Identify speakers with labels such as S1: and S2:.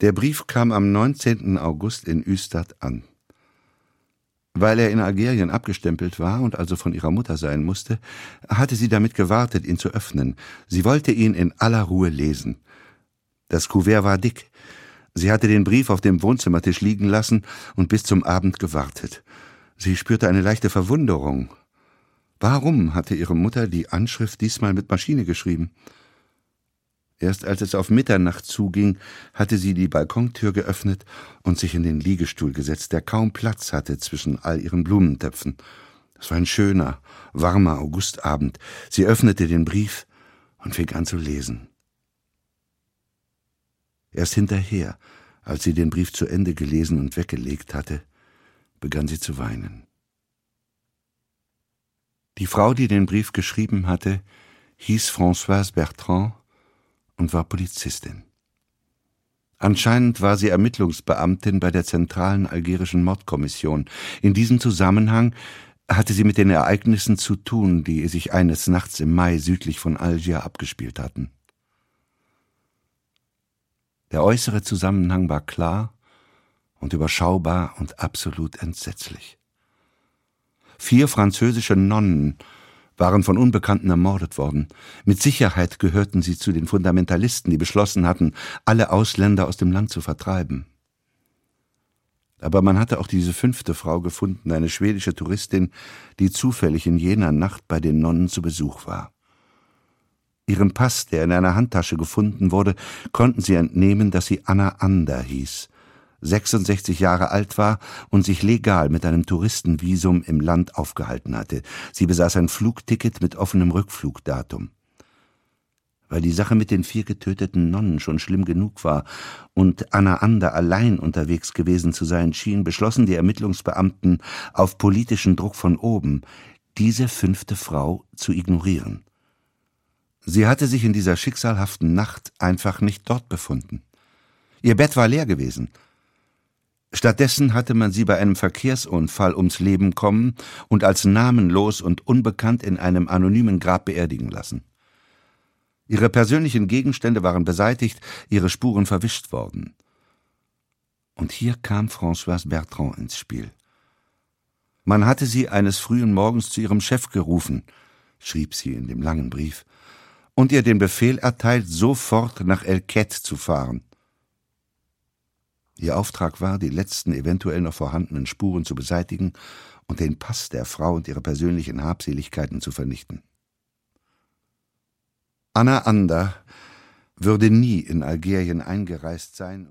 S1: Der Brief kam am 19. August in Üstad an. Weil er in Algerien abgestempelt war und also von ihrer Mutter sein musste, hatte sie damit gewartet, ihn zu öffnen. Sie wollte ihn in aller Ruhe lesen. Das Kuvert war dick. Sie hatte den Brief auf dem Wohnzimmertisch liegen lassen und bis zum Abend gewartet. Sie spürte eine leichte Verwunderung. Warum hatte ihre Mutter die Anschrift diesmal mit Maschine geschrieben? Erst als es auf Mitternacht zuging, hatte sie die Balkontür geöffnet und sich in den Liegestuhl gesetzt, der kaum Platz hatte zwischen all ihren Blumentöpfen. Es war ein schöner, warmer Augustabend. Sie öffnete den Brief und fing an zu lesen. Erst hinterher, als sie den Brief zu Ende gelesen und weggelegt hatte, begann sie zu weinen. Die Frau, die den Brief geschrieben hatte, hieß Françoise Bertrand und war Polizistin. Anscheinend war sie Ermittlungsbeamtin bei der zentralen algerischen Mordkommission. In diesem Zusammenhang hatte sie mit den Ereignissen zu tun, die sich eines Nachts im Mai südlich von Algier abgespielt hatten. Der äußere Zusammenhang war klar und überschaubar und absolut entsetzlich. Vier französische Nonnen waren von Unbekannten ermordet worden. Mit Sicherheit gehörten sie zu den Fundamentalisten, die beschlossen hatten, alle Ausländer aus dem Land zu vertreiben. Aber man hatte auch diese fünfte Frau gefunden, eine schwedische Touristin, die zufällig in jener Nacht bei den Nonnen zu Besuch war. Ihrem Pass, der in einer Handtasche gefunden wurde, konnten sie entnehmen, dass sie Anna Ander hieß 66 Jahre alt war und sich legal mit einem Touristenvisum im Land aufgehalten hatte. Sie besaß ein Flugticket mit offenem Rückflugdatum. Weil die Sache mit den vier getöteten Nonnen schon schlimm genug war und Anna Ander allein unterwegs gewesen zu sein schien, beschlossen die Ermittlungsbeamten auf politischen Druck von oben, diese fünfte Frau zu ignorieren. Sie hatte sich in dieser schicksalhaften Nacht einfach nicht dort befunden. Ihr Bett war leer gewesen, Stattdessen hatte man sie bei einem Verkehrsunfall ums Leben kommen und als namenlos und unbekannt in einem anonymen Grab beerdigen lassen. Ihre persönlichen Gegenstände waren beseitigt, ihre Spuren verwischt worden. Und hier kam Françoise Bertrand ins Spiel. Man hatte sie eines frühen Morgens zu ihrem Chef gerufen, schrieb sie in dem langen Brief, und ihr den Befehl erteilt, sofort nach El Quet zu fahren. Ihr Auftrag war, die letzten eventuell noch vorhandenen Spuren zu beseitigen und den Pass der Frau und ihre persönlichen Habseligkeiten zu vernichten. Anna Ander würde nie in Algerien eingereist sein